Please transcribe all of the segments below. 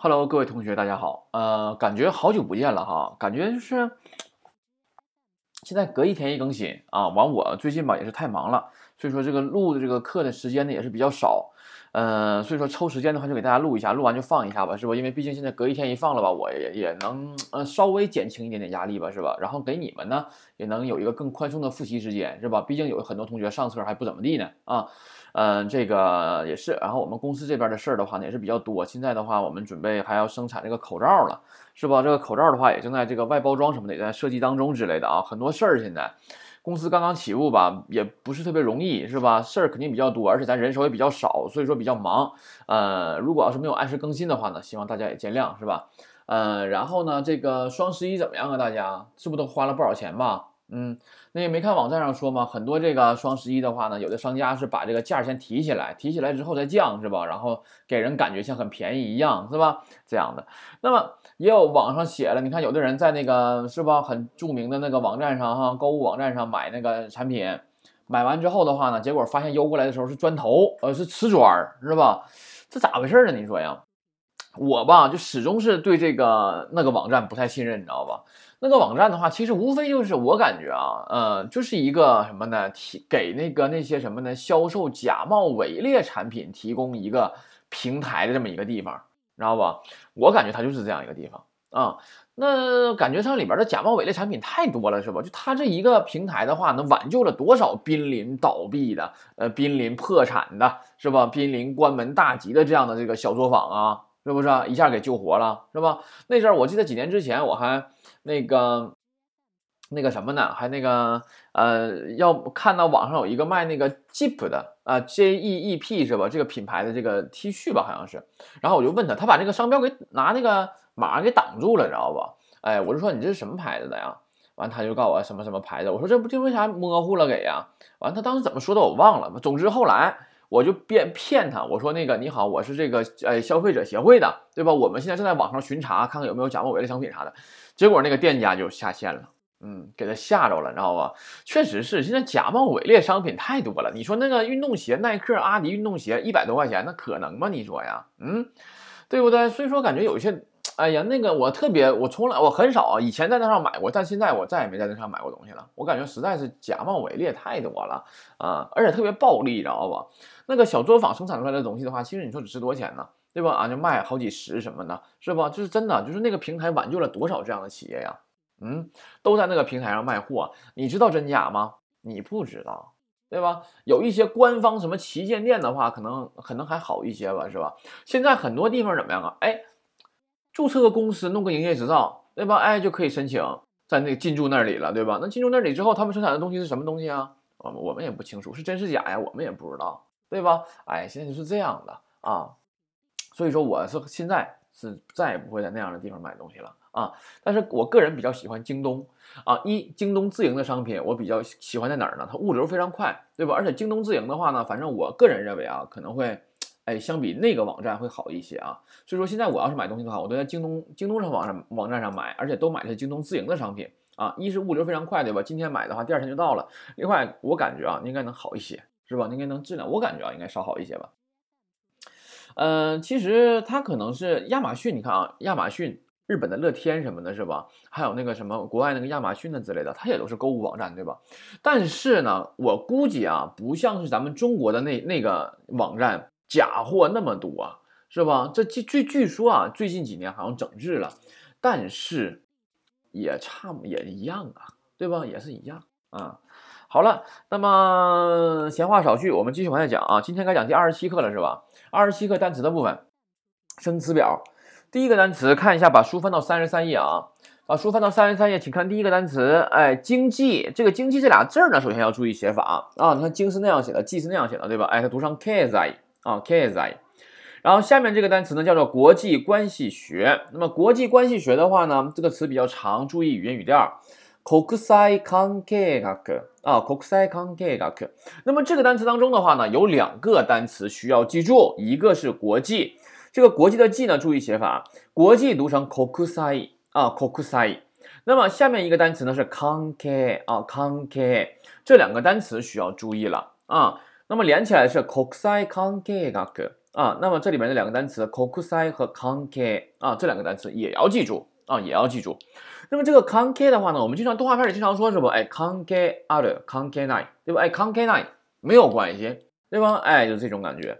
Hello，各位同学，大家好。呃，感觉好久不见了哈，感觉就是现在隔一天一更新啊。完，我最近吧也是太忙了，所以说这个录的这个课的时间呢也是比较少。呃，所以说抽时间的话就给大家录一下，录完就放一下吧，是吧？因为毕竟现在隔一天一放了吧，我也也能呃稍微减轻一点点压力吧，是吧？然后给你们呢也能有一个更宽松的复习时间，是吧？毕竟有很多同学上册还不怎么地呢啊。嗯，这个也是。然后我们公司这边的事儿的话呢，也是比较多。现在的话，我们准备还要生产这个口罩了，是吧？这个口罩的话，也正在这个外包装什么的也在设计当中之类的啊，很多事儿。现在公司刚刚起步吧，也不是特别容易，是吧？事儿肯定比较多，而且咱人手也比较少，所以说比较忙。呃，如果要是没有按时更新的话呢，希望大家也见谅，是吧？呃，然后呢，这个双十一怎么样啊？大家是不是都花了不少钱吧？嗯，那也没看网站上说吗？很多这个双十一的话呢，有的商家是把这个价先提起来，提起来之后再降，是吧？然后给人感觉像很便宜一样，是吧？这样的。那么也有网上写了，你看有的人在那个是吧，很著名的那个网站上哈，购物网站上买那个产品，买完之后的话呢，结果发现邮过来的时候是砖头，呃，是瓷砖，是吧？这咋回事呢？你说呀？我吧，就始终是对这个那个网站不太信任，你知道吧？那个网站的话，其实无非就是我感觉啊，呃，就是一个什么呢？提给那个那些什么呢？销售假冒伪劣产品提供一个平台的这么一个地方，知道吧？我感觉它就是这样一个地方啊。那感觉上里边的假冒伪劣产品太多了，是吧？就它这一个平台的话，能挽救了多少濒临倒闭的、呃，濒临破产的，是吧？濒临关门大吉的这样的这个小作坊啊。是不是啊一下给救活了，是吧？那阵儿我记得几年之前我还那个那个什么呢？还那个呃，要看到网上有一个卖那个 Jeep 的啊，J E E P 是吧？这个品牌的这个 T 恤吧，好像是。然后我就问他，他把那个商标给拿那个码给挡住了，你知道不？哎，我就说你这是什么牌子的呀？完他就告诉我什么什么牌子。我说这不就为啥模糊了给呀？完他当时怎么说的我忘了。总之后来。我就骗骗他，我说那个你好，我是这个呃消费者协会的，对吧？我们现在正在网上巡查，看看有没有假冒伪劣商品啥的。结果那个店家就下线了，嗯，给他吓着了，你知道吧？确实是，现在假冒伪劣商品太多了。你说那个运动鞋，耐克、阿迪运动鞋一百多块钱，那可能吗？你说呀，嗯，对不对？所以说感觉有一些。哎呀，那个我特别，我从来我很少以前在那上买过，但现在我再也没在那上买过东西了。我感觉实在是假冒伪劣太多了啊，而且特别暴利，知道吧？那个小作坊生产出来的东西的话，其实你说值多少钱呢？对吧？啊，就卖好几十什么的，是吧？就是真的，就是那个平台挽救了多少这样的企业呀？嗯，都在那个平台上卖货，你知道真假吗？你不知道，对吧？有一些官方什么旗舰店的话，可能可能还好一些吧，是吧？现在很多地方怎么样啊？哎。注册个公司，弄个营业执照，对吧？哎，就可以申请在那进驻那里了，对吧？那进驻那里之后，他们生产的东西是什么东西啊？我们我们也不清楚是真是假呀，我们也不知道，对吧？哎，现在就是这样的啊，所以说我是现在是再也不会在那样的地方买东西了啊。但是我个人比较喜欢京东啊，一京东自营的商品我比较喜欢在哪儿呢？它物流非常快，对吧？而且京东自营的话呢，反正我个人认为啊，可能会。哎，相比那个网站会好一些啊，所以说现在我要是买东西的话，我都在京东京东上网上网站上买，而且都买的是京东自营的商品啊。一是物流非常快，对吧？今天买的话，第二天就到了。另外，我感觉啊，应该能好一些，是吧？应该能质量，我感觉啊，应该稍好一些吧。嗯，其实它可能是亚马逊，你看啊，亚马逊、日本的乐天什么的，是吧？还有那个什么国外那个亚马逊的之类的，它也都是购物网站，对吧？但是呢，我估计啊，不像是咱们中国的那那个网站。假货那么多，是吧？这据据据说啊，最近几年好像整治了，但是也差也一样啊，对吧？也是一样啊。好了，那么闲话少叙，我们继续往下讲啊。今天该讲第二十七课了，是吧？二十七课单词的部分，生词表。第一个单词，看一下，把书翻到三十三页啊。把书翻到三十三页，请看第一个单词，哎，经济。这个经济这俩字儿呢，首先要注意写法啊。你看经是那样写的，济是那样写的，对吧？哎，它读成 k z 啊，KSI，然后下面这个单词呢叫做国际关系学。那么国际关系学的话呢，这个词比较长，注意语音语调。国際関係学啊，国際関係学。那么这个单词当中的话呢，有两个单词需要记住，一个是国际，这个国际的际呢，注意写法，国际读成国際啊，国際。那么下面一个单词呢是関係啊，関係，这两个单词需要注意了啊。那么连起来是国際関係学啊。那么这里面的两个单词 kokusai 和 kanke 啊，这两个单词也要记住啊，也要记住。那么这个 kanke 的话呢，我们经常动画片里经常说是不？哎，kanke 二的 kanke nine 对吧？哎，kanke nine 没有关系对吧？哎，就这种感觉。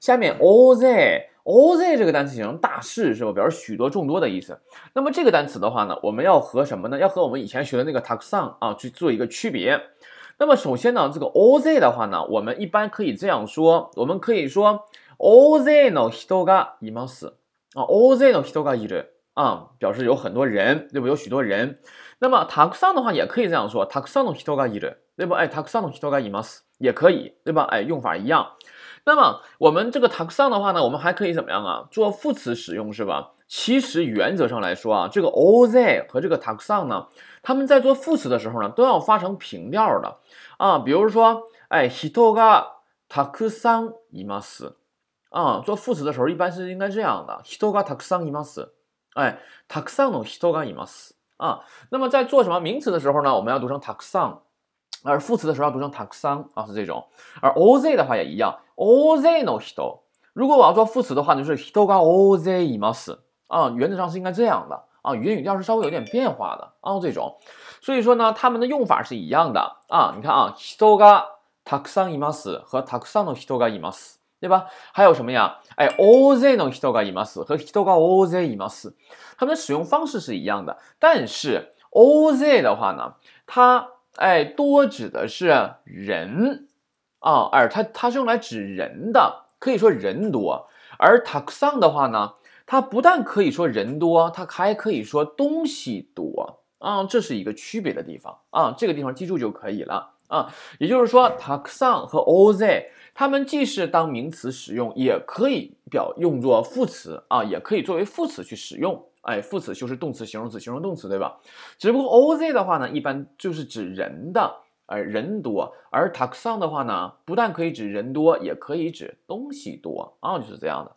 下面 oz。oz 这个单词形容大事是吧？表示许多、众多的意思。那么这个单词的话呢，我们要和什么呢？要和我们以前学的那个 takusan 啊去做一个区别。那么首先呢，这个 oz 的话呢，我们一般可以这样说，我们可以说 oz no hito ga imasu 啊，oz no hito ga iru 啊，表示有很多人，对不？有许多人。那么 takusan 的话也可以这样说，takusan no hito ga 对不？哎，takusan no hito ga imasu 也可以，对吧？哎，用法一样。那么我们这个 takusan 的话呢，我们还可以怎么样啊？做副词使用是吧？其实原则上来说啊，这个 oz 和这个 takusan 呢，他们在做副词的时候呢，都要发成平调的啊。比如说，哎，hito ga takusan imasu 啊，做副词的时候一般是应该这样的，hito ga takusan imasu，哎，たくさんの人がいます。啊，那么在做什么名词的时候呢，我们要读成たくさん，而副词的时候要读成たくさん啊，是这种。而 o z 的话也一样，o z の人。如果我要做副词的话，就是人が o z います。啊，原则上是应该这样的。啊，语音语调是稍微有点变化的啊，这种，所以说呢，他们的用法是一样的啊。你看啊，人がたくさんいます和たくさんの人がいます。对吧？还有什么呀？哎，oz no hito ga imasu 和 hito ga OZ imas 它们的使用方式是一样的。但是 oz 的话呢，它哎，多指的是人啊，而它它是用来指人的，可以说人多。而 takusan 的话呢，它不但可以说人多，它还可以说东西多啊，这是一个区别的地方啊，这个地方记住就可以了啊。也就是说，takusan 和 oz 它们既是当名词使用，也可以表用作副词啊，也可以作为副词去使用。哎，副词修饰动词、形容词、形容动词，对吧？只不过 oz 的话呢，一般就是指人的，而人多；而 takusan 的话呢，不但可以指人多，也可以指东西多啊，就是这样的。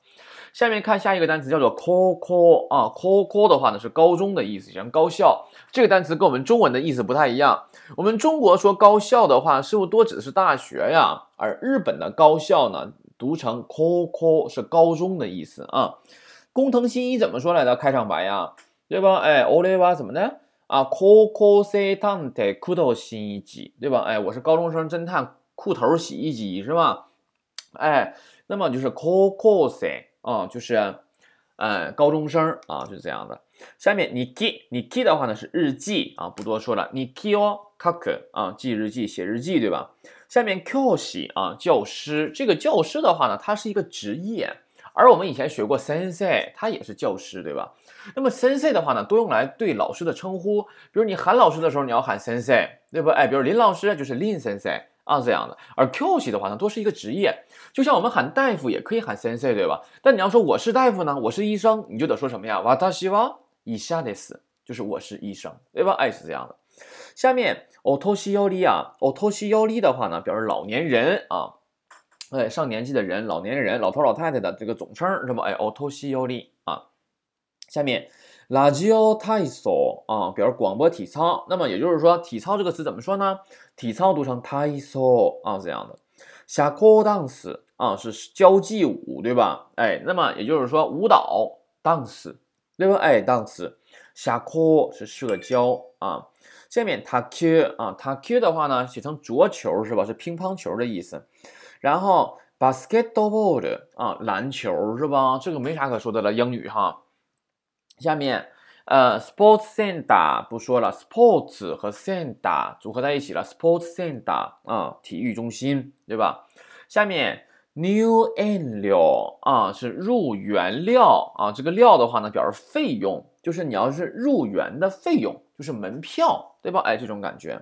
下面看下一个单词，叫做 koko 啊，koko 的话呢是高中的意思，像高校。这个单词跟我们中文的意思不太一样。我们中国说高校的话，是不是多指的是大学呀？而日本的高校呢，读成 koko 是高中的意思啊。工藤新一怎么说来的？开场白呀，对吧？哎，欧雷瓦怎么的啊？Coco C 探的裤头洗衣机，对吧？哎，我是高中生侦探裤头洗衣机是吧？哎，那么就是 Coco C 啊，就是哎高中生啊，就是这样的。下面 Niki，Niki 的话呢是日记啊，不多说了。Niki 哦，Kaku 啊，记日记，写日记，对吧？下面 Kyoshi 啊，教师。这个教师的话呢，它是一个职业。而我们以前学过 sensei，他也是教师，对吧？那么 sensei 的话呢，多用来对老师的称呼，比如你喊老师的时候，你要喊 sensei，对吧？哎，比如林老师就是 lin sensei 啊这样的。而 q 系的话呢，多是一个职业，就像我们喊大夫也可以喊 sensei，对吧？但你要说我是大夫呢，我是医生，你就得说什么呀？わたしは医者です，就是我是医生，对吧？哎，是这样的。下面 otoshi yori 啊，otoshi yori 的话呢，表示老年人啊。哎，上年纪的人、老年人、老头老太太的这个总称是吧？哎，otoshi yori 啊。下面 ，radio taiso 啊，表示广播体操。那么也就是说，体操这个词怎么说呢？体操读成 taiso 啊，这样的。下 ko dance 啊，是交际舞，对吧？哎，那么也就是说，舞蹈 dance 对吧？哎，dance。下课是社交啊。下面 taku 啊，taku 的话呢，写成桌球是吧？是乒乓球的意思。然后 basketball 啊，篮球是吧？这个没啥可说的了，英语哈。下面呃，sports center 不说了，sports 和 center 组合在一起了，sports center 啊，体育中心对吧？下面 new annual 啊，是入园料啊，这个料的话呢，表示费用，就是你要是入园的费用，就是门票对吧？哎，这种感觉。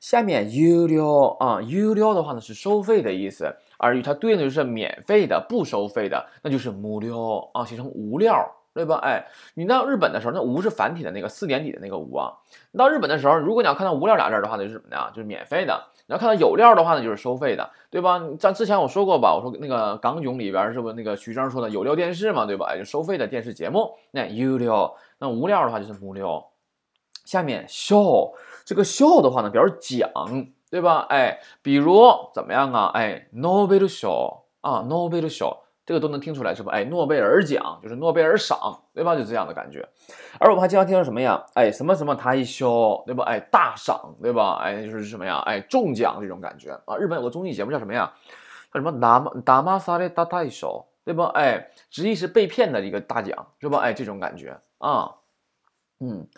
下面 u 料啊，u 料的话呢是收费的意思，而与它对应的就是免费的、不收费的，那就是无料啊，写成无料，对吧？哎，你到日本的时候，那无是繁体的那个四点底的那个无啊。你到日本的时候，如果你要看到无料俩字的话，那就是什么呢？就是免费的。你要看到有料的话呢，就是收费的，对吧？像之前我说过吧，我说那个港囧里边是不是那个徐峥说的有料电视嘛，对吧？就收费的电视节目。那有料，那无料的话就是无料。下面 show。这个 show 的话呢，表示奖，对吧？哎，比如怎么样啊？哎，Nobel show 啊啊，诺贝尔奖，这个都能听出来是吧？哎，诺贝尔奖就是诺贝尔赏，对吧？就这样的感觉。而我们还经常听到什么呀？哎，什么什么台秀，对吧？哎，大赏，对吧？哎，就是什么呀？哎，中奖这种感觉啊。日本有个综艺节目叫什么呀？叫什么？达玛达玛萨的大台秀，对吧？哎，直译是被骗的一个大奖，是吧？哎，这种感觉啊，嗯。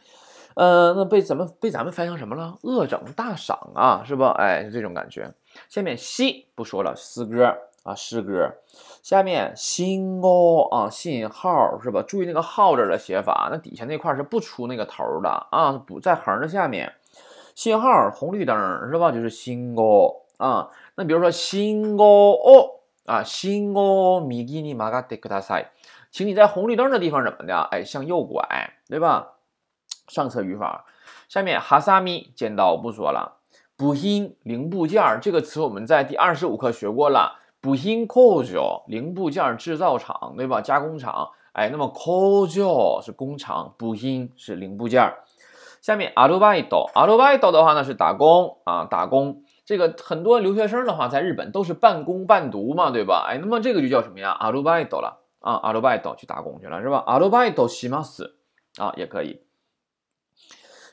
呃，那被咱们被咱们翻译成什么了？恶整大赏啊，是吧？哎，是这种感觉。下面西不说了，诗歌啊，诗歌。下面信号啊，信号是吧？注意那个号字的写法，那底下那块是不出那个头的啊，不在横的下面。信号红绿灯是吧？就是信号啊。那比如说信号哦啊，信号右に曲がってください，请你在红绿灯的地方怎么的？哎，向右拐，对吧？上册语法，下面哈萨米剪刀不说了，部品零部件这个词我们在第二十五课学过了， 部品工厂零部件制造厂对吧？加工厂，哎，那么工厂是工厂，部品是零部件。下面アルバイト，アルバイト的话呢是打工啊，打工。这个很多留学生的话在日本都是半工半读嘛，对吧？哎，那么这个就叫什么呀？アルバイト了啊，アルバイト去打工去了是吧？アルバイトします啊，也可以。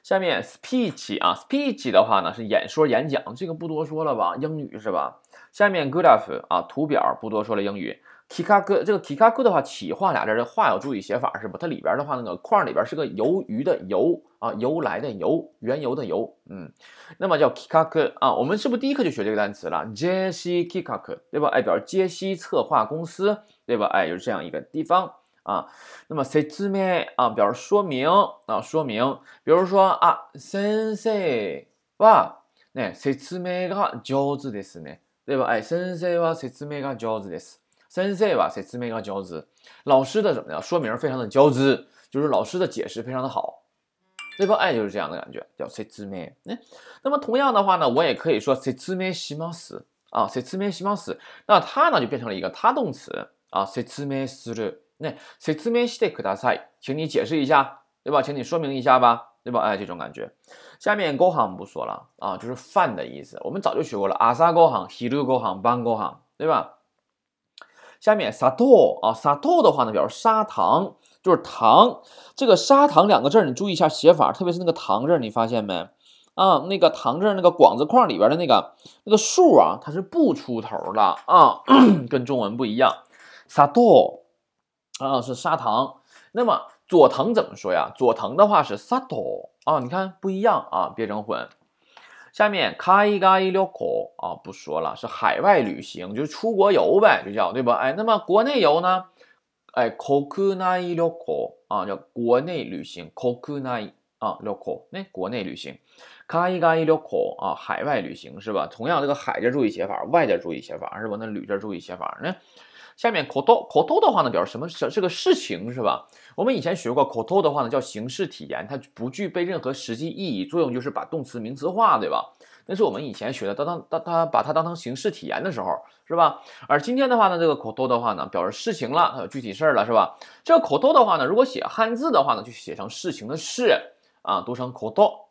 下面 speech 啊，speech 的话呢是演说、演讲，这个不多说了吧？英语是吧？ 下面 graph 啊，图表不多说了。英语 kikaku 这个 kikaku 的话，企划俩字的话要注意写法是吧？它里边的话那个框里边是个由于的由啊，由来的由，缘由的由，嗯，那么叫 kikaku 啊。我们是不是第一课就学这个单词了？jc kikaku 对吧？哎，表示杰西策划公司对吧？哎，就是这样一个地方。啊，那么説明啊，表示说明啊，说明，比如说啊，先生はね、説明が上手ですね， 对吧？哎，先生は説明が上手です。先生は説明が上手，老师的怎么样？说明非常的上手，就是老师的解释非常的好，对吧？哎，就是这样的感觉，叫説明。哎，那么同样的话呢，我也可以说説明します啊，説明します。那它呢就变成了一个他动词啊，説明する。那説明してください，请你解释一下，对吧？请你说明一下吧， 对吧？哎，这种感觉。下面ご飯不说了啊，就是饭的意思，我们早就学过了。朝ご飯、昼ご飯、晩ご飯，对吧？下面砂糖啊，砂糖的话呢，表示砂糖，就是糖。这个砂糖两个字，你注意一下写法，特别是那个糖字，你发现没？啊，那个糖字那个广字框里边的那个那个数啊，它是不出头的啊，跟中文不一样。砂糖。啊，是砂糖。那么 佐藤怎么说呀？佐藤的话是砂糖啊，你看不一样啊，别整混。下面海外旅行啊，不说了，是海外旅行，就是出国游呗，就叫对吧？哎，那么国内游呢？哎，国内旅行啊，叫国内旅行，国内啊旅行，那国内旅行。海外旅行啊，海外旅行是吧？同样这个海字注意写法，外字注意写法是吧？那旅字注意写法呢？下面口头口头的话呢，表示什么是是个事情是吧？我们以前学过口头的话呢，叫形式体言，它不具备任何实际意义，作用就是把动词名词化，对吧？那是我们以前学的，当当当它把它当成形式体言的时候，是吧？而今天的话呢，这个口头的话呢，表示事情了，它有具体事儿了，是吧？这个口头的话呢，如果写汉字的话呢，就写成事情的事啊，读成口头。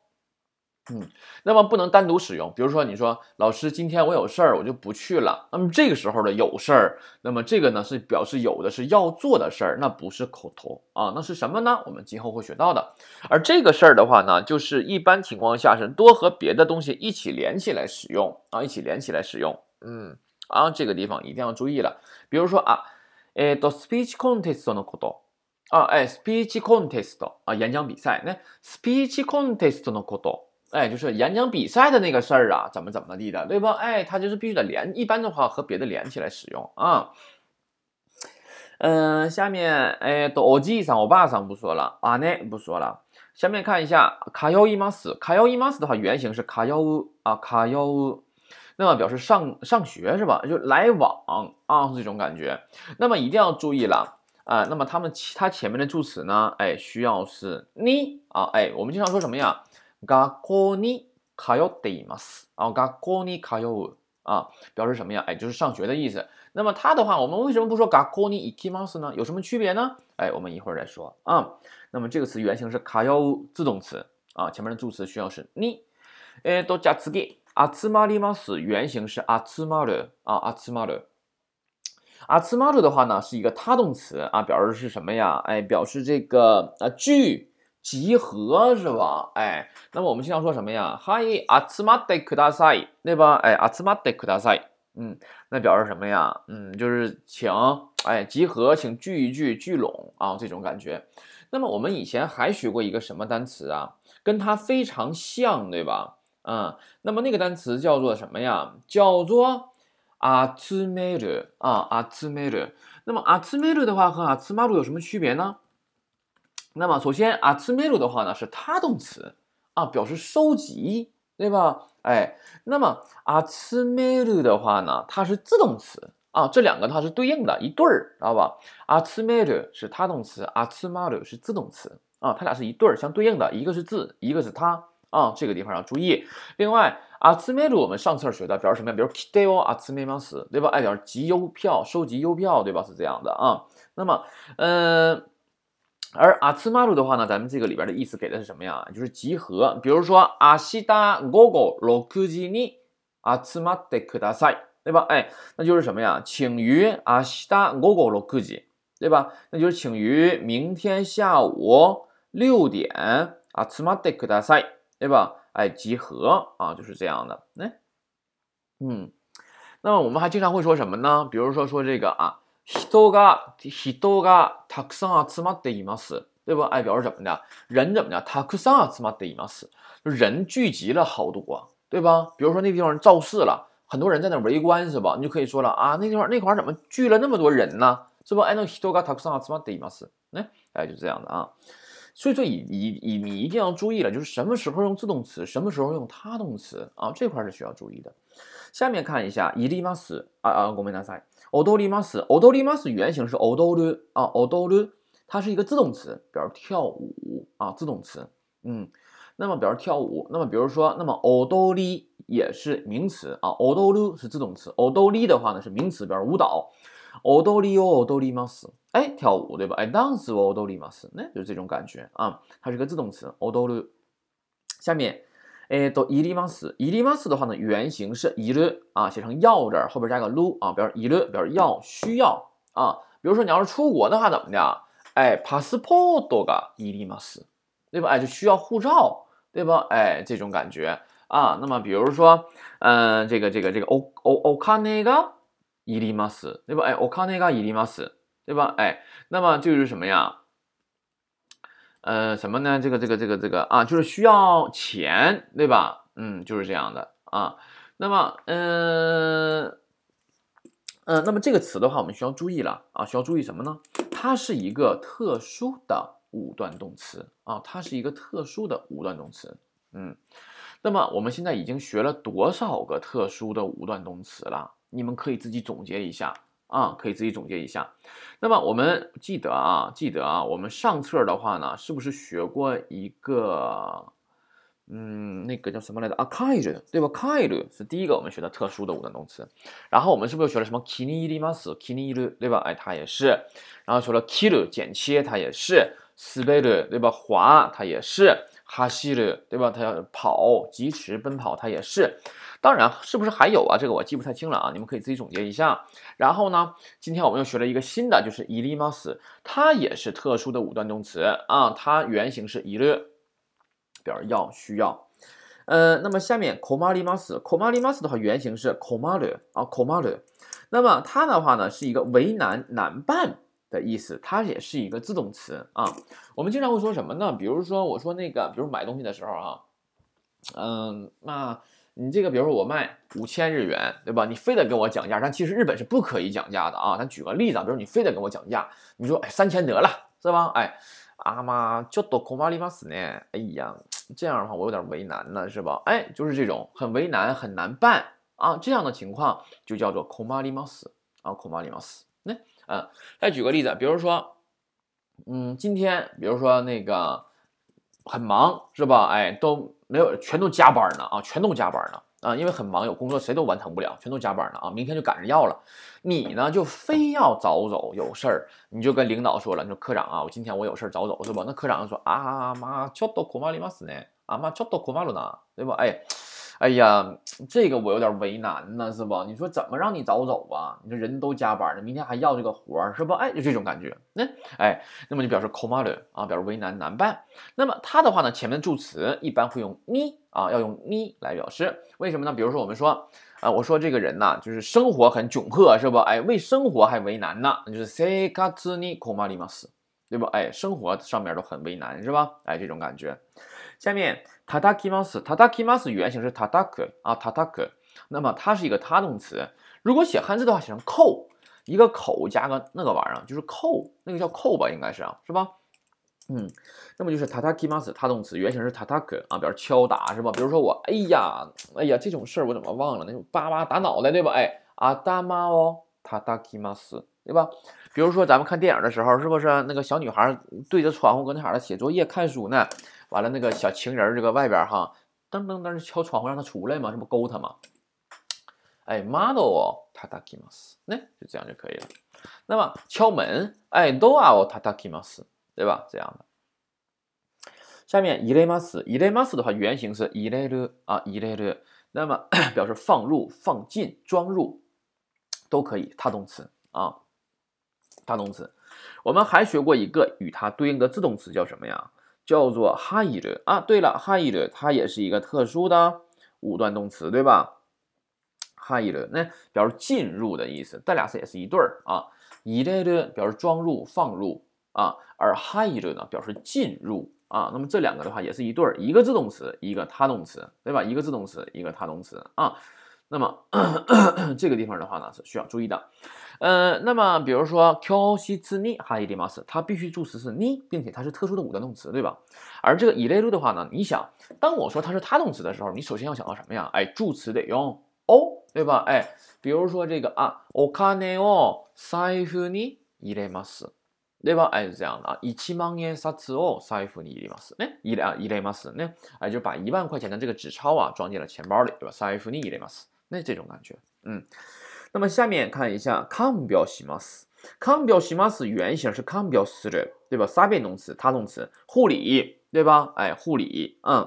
嗯，那么不能单独使用。比如说，你说老师，今天我有事儿，我就不去了。那么这个时候的有事儿，那么这个呢是表示有的是要做的事儿，那不是口头啊，那是什么呢？我们今后会学到的。而这个事儿的话呢，就是一般情况下是多和别的东西一起连起来使用啊，一起连起来使用。嗯，啊，这个地方一定要注意了。比如说啊，えっ speech contest のこと。啊，哎，speech contest 啊，演讲比赛。那 speech contest のこと。 哎，就是演讲比赛的那个事儿啊，怎么怎么地的，对吧？哎，它就是必须得连，一般的话和别的连起来使用啊。嗯，下面哎，都记上我爸上不说了，啊那不说了。下面看一下卡幺伊马斯，卡幺伊马斯的话原型是卡幺啊卡幺，那么表示上上学是吧？就来往啊这种感觉。那么一定要注意了啊，那么他们其他前面的助词呢？哎，需要是你啊，哎，我们经常说什么呀？学校に通っています。啊，学校に通う啊，表示什么呀？哎，就是上学的意思。那么它的话，我们为什么不说学校に行きます呢？有什么区別呢？哎，我们一会儿再说啊。那么这个词原型是通う自动词啊，前面的助词需要是に。えっとじゃあ次、集まります原型是集まる啊，集まる。 阿兹马鲁的话呢是一个他动词啊，表示是什么呀？哎，表示这个啊聚 集合是吧？哎，那么我们经常说什么呀？嗨，阿兹马德克大赛，对吧？哎，阿兹马德克大赛，嗯，那表示什么呀？嗯，就是请哎集合，请聚一聚，聚拢啊这种感觉。那么我们以前还学过一个什么单词啊？跟它非常像，对吧？嗯，那么那个单词叫做什么呀？叫做阿兹梅勒啊，阿兹梅勒。那么阿兹梅勒的话和阿兹马鲁有什么区别呢？那么首先阿兹梅鲁的话呢是他动词啊，表示收集，对吧？哎，那么阿兹梅鲁的话呢，它是自动词啊，这两个它是对应的一对儿，知道吧？阿兹梅鲁是他动词，阿兹马鲁是自动词。啊，它俩是一对儿相对应的，一个是字，一个是它啊，这个地方要注意。另外，阿兹梅鲁我们上册学的表示什么呀？比如 kideo 阿兹梅马斯，对吧？哎，表示集邮票，收集邮票，对吧？是这样的啊。那么，嗯，而阿兹马鲁的话呢，咱们这个里边的意思给的是什么呀？就是集合。比如说，阿西达ゴゴロクジニ阿兹马德克大赛，对吧？哎，那就是什么呀？请于阿西达ゴゴロクジ，对吧？那就是请于明天下午。六点啊，つまってください，对吧？哎，集合啊，就是这样的。哎，嗯，那么我们还经常会说什么呢？比如说说这个啊， 人が人がたくさん集まっています，对吧？哎，表示怎么的？人怎么的？たくさん集まっています，人聚集了好多，对吧？比如说那地方造势了，很多人在那围观，是吧？你就可以说了啊，那地方那块怎么聚了那么多人呢？是不？哎，那人がたくさん集まっています，哎，哎，就这样的啊。所以说，以以以你一定要注意了，就是什么时候用自动词，什么时候用他动词啊，这块是需要注意的。下面看一下，伊利马斯啊啊，ごめんなさい。 オドリマス，オドリマス原型是オドル啊，オドル，它是一个自动词，表示跳舞啊，自动词。嗯，那么表示跳舞，那么比如说，那么オドリ也是名词啊，オドル是自动词，オドリ的话呢是名词，表示舞蹈。オドリオオドリマス。哎，跳舞对吧？哎，dance を踊ります，那就是这种感觉啊。它是个自动词，踊る。下面， 哎，都いります。いります的话呢，原型是いる啊，写成要字后边加个る啊，表示いる，表示要，需要啊。比如说你要是出国的话，怎么的？哎，パスポートがいります，对吧？哎，就需要护照，对吧？哎，这种感觉啊。那么比如说，嗯，这个这个这个おおお金がいります，对吧？哎，お金がいります。对吧？哎，那么就是什么呀？ 呃，什么呢？这个、这个、这个、这个啊，就是需要钱，对吧？嗯，就是这样的啊。那么，嗯，嗯，那么这个词的话，我们需要注意了啊，需要注意什么呢？它是一个特殊的五段动词啊，它是一个特殊的五段动词。嗯，那么我们现在已经学了多少个特殊的五段动词了？你们可以自己总结一下。啊，可以自己总结一下。那么我们记得啊，记得啊，我们上册的话呢，是不是学过一个，嗯，那个叫什么来着？啊 k a i r 对吧 k a i r 是第一个我们学的特殊的五段动词。然后我们是不是又学了什么 kiniirimasu？kiniiru 对吧？哎，它也是。然后说了 kill 剪切，它也是。s p e 对吧？滑，它也是。哈西的，对吧？它要跑、疾驰、奔跑，它也是。当然，是不是还有啊？这个我记不太清了啊，你们可以自己总结一下。然后呢，今天我们又学了一个新的，就是伊利马斯，它也是特殊的五段动词啊。它原型是伊勒，表示要、需要。呃，那么下面 komari mas，komari mas 的话，原型是 k o m a r 啊 k o m a r。那么它的话呢，是一个为难、难办。的意思，它也是一个自动词啊。我们经常会说什么呢？比如说，我说那个，比如买东西的时候啊，嗯，那你这个，比如说我卖五千日元，对吧？你非得跟我讲价，但其实日本是不可以讲价的啊。咱举个例子啊，比如你非得跟我讲价，你说哎三千得了，是吧？哎，阿妈就多恐怕里马死呢。哎呀，这样的话我有点为难呢，是吧？哎，就是这种很为难、很难办啊，这样的情况就叫做恐怕里马死啊，恐怕里马死。那。再举个例子，比如说，嗯，今天比如说那个很忙是吧？哎，都没有，全都加班呢啊，全都加班呢啊，因为很忙，有工作谁都完成不了，全都加班呢啊，明天就赶着要了。你呢就非要早走，有事儿你就跟领导说了，你说科长啊，我今天我有事儿早走是吧？那科长说啊妈，ちょっと困りますね，啊妈，ちょっと困るな，对吧？哎， 哎呀，这个我有点为难呢，是不？你说怎么让你早走啊？你说人都加班呢，明天还要这个活儿，是不？哎，就这种感觉。那哎，那么就表示 k o m a r 啊，表示为难难办。那么它的话呢，前面的助词一般会用你啊，要用你来表示。为什么呢？比如说我们说啊，我说这个人呐，就是生活很窘迫，是不？哎，为生活还为难呢，就是 se katsu ni k o m a r i m a s 对吧？哎，生活上面都很为难，是吧？哎，这种感觉。下面 tadakimasu，tadakimasu 原型是 tadak 啊，tadak。那么它是一个他动词。如果写汉字的话，写成扣，一个口加个那个玩意儿，就是扣，那个叫扣吧，应该是啊，是吧？嗯，那么就是 tadakimasu 他动词，原型是 tadak 啊，表示敲打，是吧？比如说我，哎呀，哎呀，这种事儿我怎么忘了？那种叭叭打脑袋，对吧？哎，阿达妈哦，tadakimasu，对吧？比如说咱们看电影的时候，是不是那个小女孩对着窗户搁那哈儿写作业、看书呢？完了，那个小情人这个外边哈，噔噔噔敲窗户让他出来嘛，这不勾他嘛？哎，model 哦，tadakimas，那就这样就可以了。那么敲门，哎，door 哦，tadakimas，对吧？这样的。下面 iremas，iremas 的话原型是 i r e r 啊 i r e r 那么 表示放入、放进、装入都可以，他动词啊。他动词，我们还学过一个与它对应的自动词，叫什么呀？叫做 hide 啊。对了，hide 它也是一个特殊的五段动词，对吧？hide 那表示进入的意思，这俩是也是一对儿啊。i r e 表示装入、放入啊，而 h i d 呢表示进入啊。那么这两个的话也是一对儿，一个自动词，一个他动词，对吧？一个自动词，一个他动词啊。那么 这个地方的话呢是需要注意的。呃，那么比如说 q x i ni ha i m a s 它必须助词是 ni，并且它是特殊的五段动词，对吧？而这个 i r e 的话呢，你想，当我说它是他动词的时候，你首先要想到什么呀？哎，助词得用 o，对吧？哎，比如说这个啊，okane o saifu ni iremas，对吧？哎，是这样的啊，一万円札を財布に入れます。ね、入れ啊入れますね，哎，就把一万块钱的这个纸钞啊装进了钱包里，对吧？財布に入れます。那这种感觉，嗯。 那么下面看一下看表します。看表します原型是看表する，对吧？三变动词，他动词，护理，对吧？哎，护理，嗯，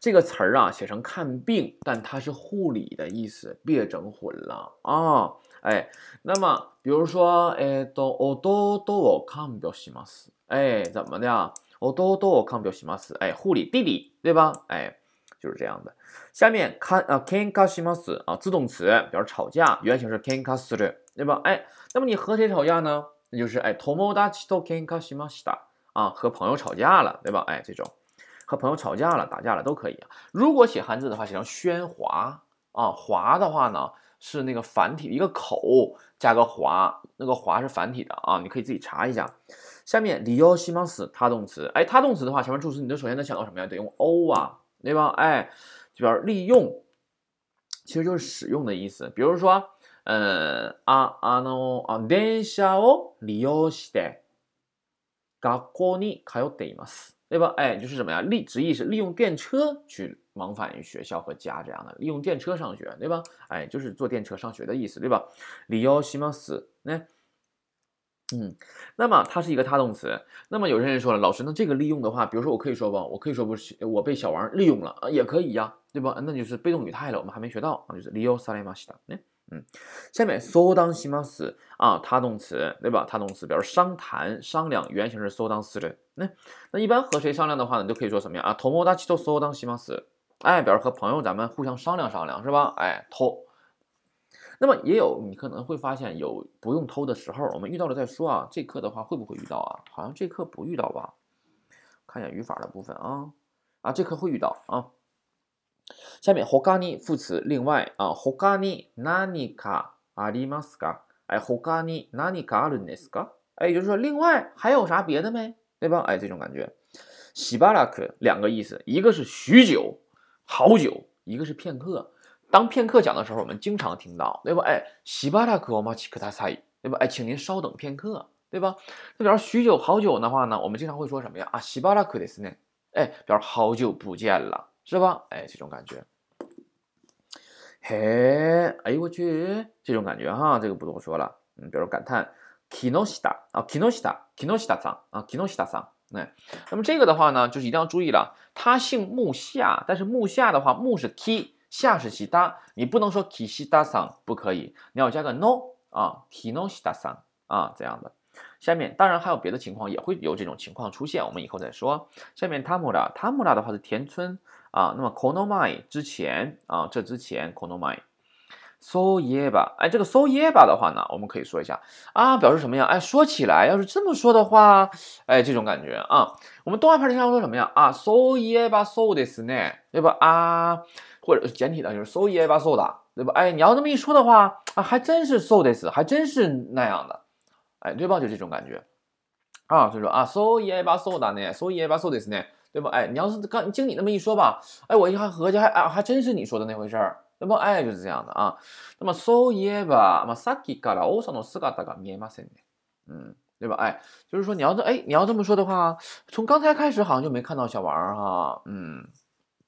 这个词儿啊写成看病，但它是护理的意思，别整混了啊！哎，那么比如说，哎，都弟を看表します，哎，怎么的？弟を看表します，哎，护理弟弟，对吧？哎。 就是这样的。下面看啊，kenka s h i m a s 啊，自动词表示吵架，原型是 kenka s u r 对吧？哎，那么你和谁吵架呢？那就是哎，tomodachi to kenka s h i m a s 啊，和朋友吵架了，对吧？哎，这种和朋友吵架了、打架了都可以啊。如果写汉字的话，写成喧哗啊，哗的话呢是那个繁体一个口加个哗，那个哗是繁体的啊，你可以自己查一下。下面 liyo shimasu 他动词，哎，他动词的话，前面助词你就首先能想到什么呀？得用 o 啊。对吧？哎，就表示利用，其实就是使用的意思。比如说，嗯，あ、あの、あ、電車を利用して学校に通っています。对吧？哎，就是什么呀？利，直译是利用电车去往返于学校和家这样的，利用电车上学，对吧？哎，就是坐电车上学的意思，对吧？利用します。那。 嗯，那么它是一个他动词。那么有些人说了，老师，那这个利用的话，比如说我可以说不，我可以说不是我被小王利用了啊，也可以呀，对吧？那就是被动语态了，我们还没学到啊，就是利用されました。嗯嗯，下面相談します啊，他动词对吧？他动词表示商谈、商量，原型是相談する。那那一般和谁商量的话呢，就可以说什么呀？啊，友達と相談します。哎，表示和朋友咱们互相商量商量是吧？哎，偷。 那么也有，你可能会发现有不用偷的时候，我们遇到了再说啊。这课的话会不会遇到啊？好像这课不遇到吧？看一下语法的部分啊啊，这课会遇到啊。下面ほかに副词，另外啊，ほかに何かありますか？哎，ほかに何かあるんですか？哎，也就是说，另外还有啥别的没？对吧？哎，这种感觉。しばらく两个意思，一个是许久、好久，一个是片刻。 当片刻讲的时候，我们经常听到，对吧？哎，しばらくお待ちください，对吧？哎，请您稍等片刻，对吧？那表示许久、好久的话呢，我们经常会说什么呀？啊，しばらくですね，哎，表示好久不见了，是吧？哎，这种感觉。嘿，哎呦我去，这种感觉哈，这个不多说了。嗯，比如感叹，木下啊，木下，木下さん啊，木下さん 哎，那么这个的话呢，就是一定要注意了，他姓木下，但是木下的话，木是 k， 下是西达，你不能说 k 西达桑，不可以，你要加个 no 啊，kino 西达桑啊这样的。下面当然还有别的情况，也会有这种情况出现，我们以后再说。下面汤姆拉，汤姆拉的话是田村啊，那么 konomai 之前啊，这之前 konomai。so 耶吧，哎，这个 so 耶吧的话呢，我们可以说一下啊，表示什么呀？哎，说起来，要是这么说的话，哎，这种感觉啊，我们动画片经常说什么呀？啊，so 耶吧，so ですね，对吧？啊，或者是简体的，就是 so 耶吧，so 的，对吧？哎，你要这么一说的话啊，还真是 so です，还真是那样的，哎，对吧？就这种感觉啊，所以说啊，so 耶吧，so 的呢，so 耶吧，so ですね，对吧？哎，你要是刚经你那么一说吧，哎，我一还合计还啊，还真是你说的那回事儿。 那么哎，就是这样的啊。那么そういえば、まあさっきから王様の姿が見えませんね。嗯，对吧？哎，就是说你要这哎，你要这么说的话，从刚才开始好像就没看到小王哈。嗯，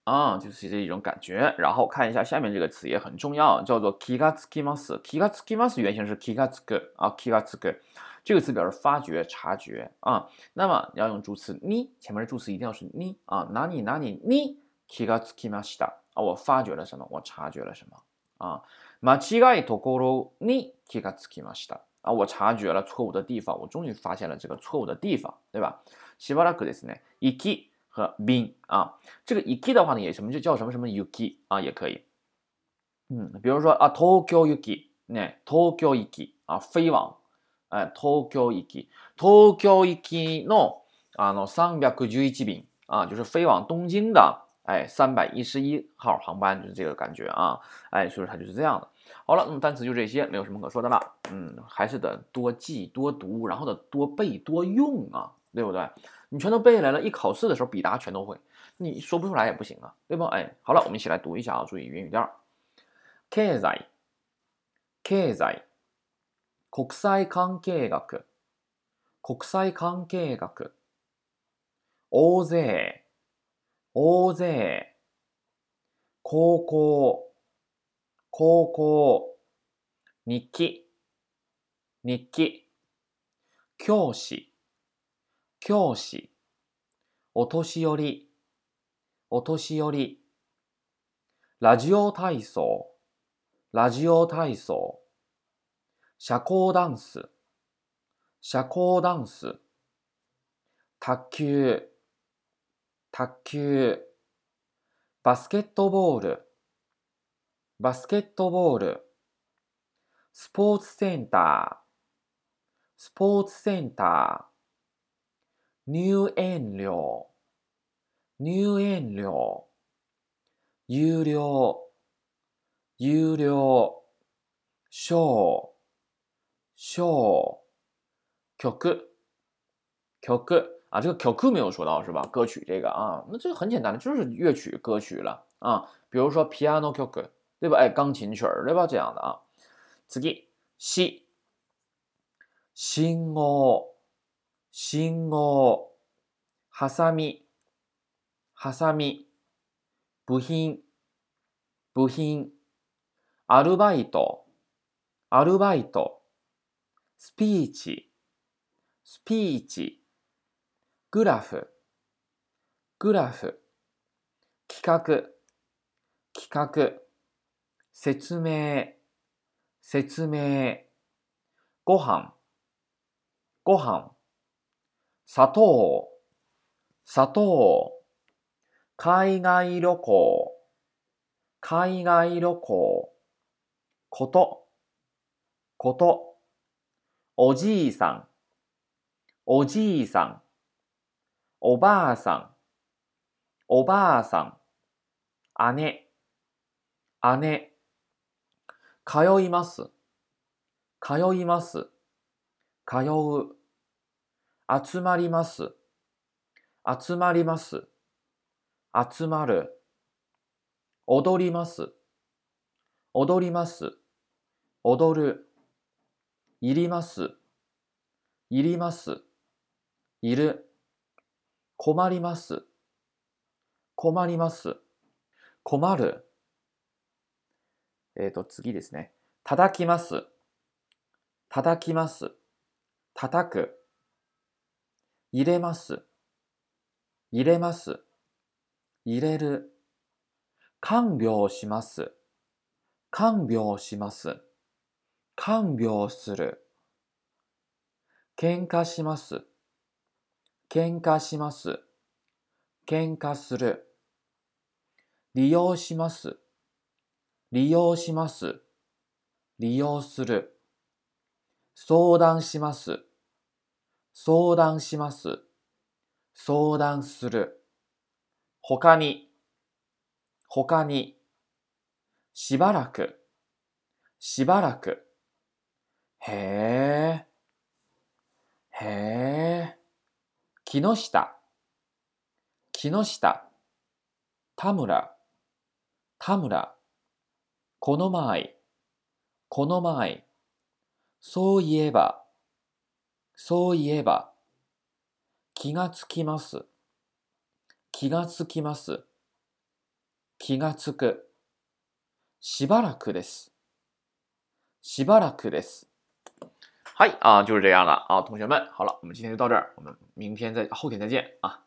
啊，就是这一种感觉。然后看一下下面这个词也很重要，叫做気がつきます。気がつきます原型是気がつく啊，気がつく这个词表示发觉、察觉啊。那么要用助词に，前面的助词一定要是に啊。哪里哪里に気がつきました。 啊，我发觉了什么？我察觉了什么？啊，間違いところに気がつきました。啊，我察觉了错误的地方，我终于发现了这个错误的地方，对吧？しばらくですね。行き和便啊，这个行き的话呢，也什么就叫什么什么行き啊，也可以。嗯，比如说啊，東京行き，ね、東京行き啊，飞往，哎，東京行き，東京行きのあの三百十一便啊，就是飞往东京的。 哎，三百一十一号航班就是这个感觉啊！哎，所以说它就是这样的。好了，那么单词就这些，没有什么可说的了。嗯，还是得多记多读，然后得多背多用啊，对不对？你全都背下来了，一考试的时候笔答全都会，你说不出来也不行啊，对不？哎，好了，我们一起来读一下啊，注意语音语调。経済、経済、国際関係学、国際関係学、大勢。大勢、高校、高校、日記、日記、教師、教師、お年寄り、お年寄り、ラジオ体操、ラジオ体操、社交ダンス、社交ダンス、卓球、卓球、バスケットボール、バスケットボール、スポーツセンター、スポーツセンター、入園料、入園料、有料、有料、ショー、ショー、曲、曲。啊，这个 Q 没有说到是吧？歌曲这个啊，那这个很简单的，就是乐曲歌曲了啊。比如说 piano Q，对吧？哎，钢琴曲儿，对吧？这样的啊。次西信号信号ハサミハサミ部品部品アルバイトアルバイトスピーチスピーチ グラフ、グラフ、企画、企画、説明、説明、ご飯、ご飯、砂糖、砂糖、海外旅行、海外旅行、こと、こと、おじいさん、おじいさん、おばあさん、おばあさん、姉、姉、通います、通います、通う、集まります、集まります、集まる、踊ります、踊ります、踊る、いります、いります、いる、困ります。困ります。困る。えっ、ー、と、次ですね。叩きます。叩きます。叩く。入れます。入れます。入れる。看病します。看病します。看病する。喧嘩します。喧嘩します。喧嘩する。利用します。利用します。利用する。相談します。相談します。相談する。他に、他に。しばらく、しばらく。へえ、へえ。木下、木下。田村、田村。この前、この前。そういえば、そういえば。気がつきます。気がつきます。気がつく。しばらくです。しばらくです。嗨啊，就是这样了啊，同学们，好了，我们今天就到这儿，我们明天再后天再见啊。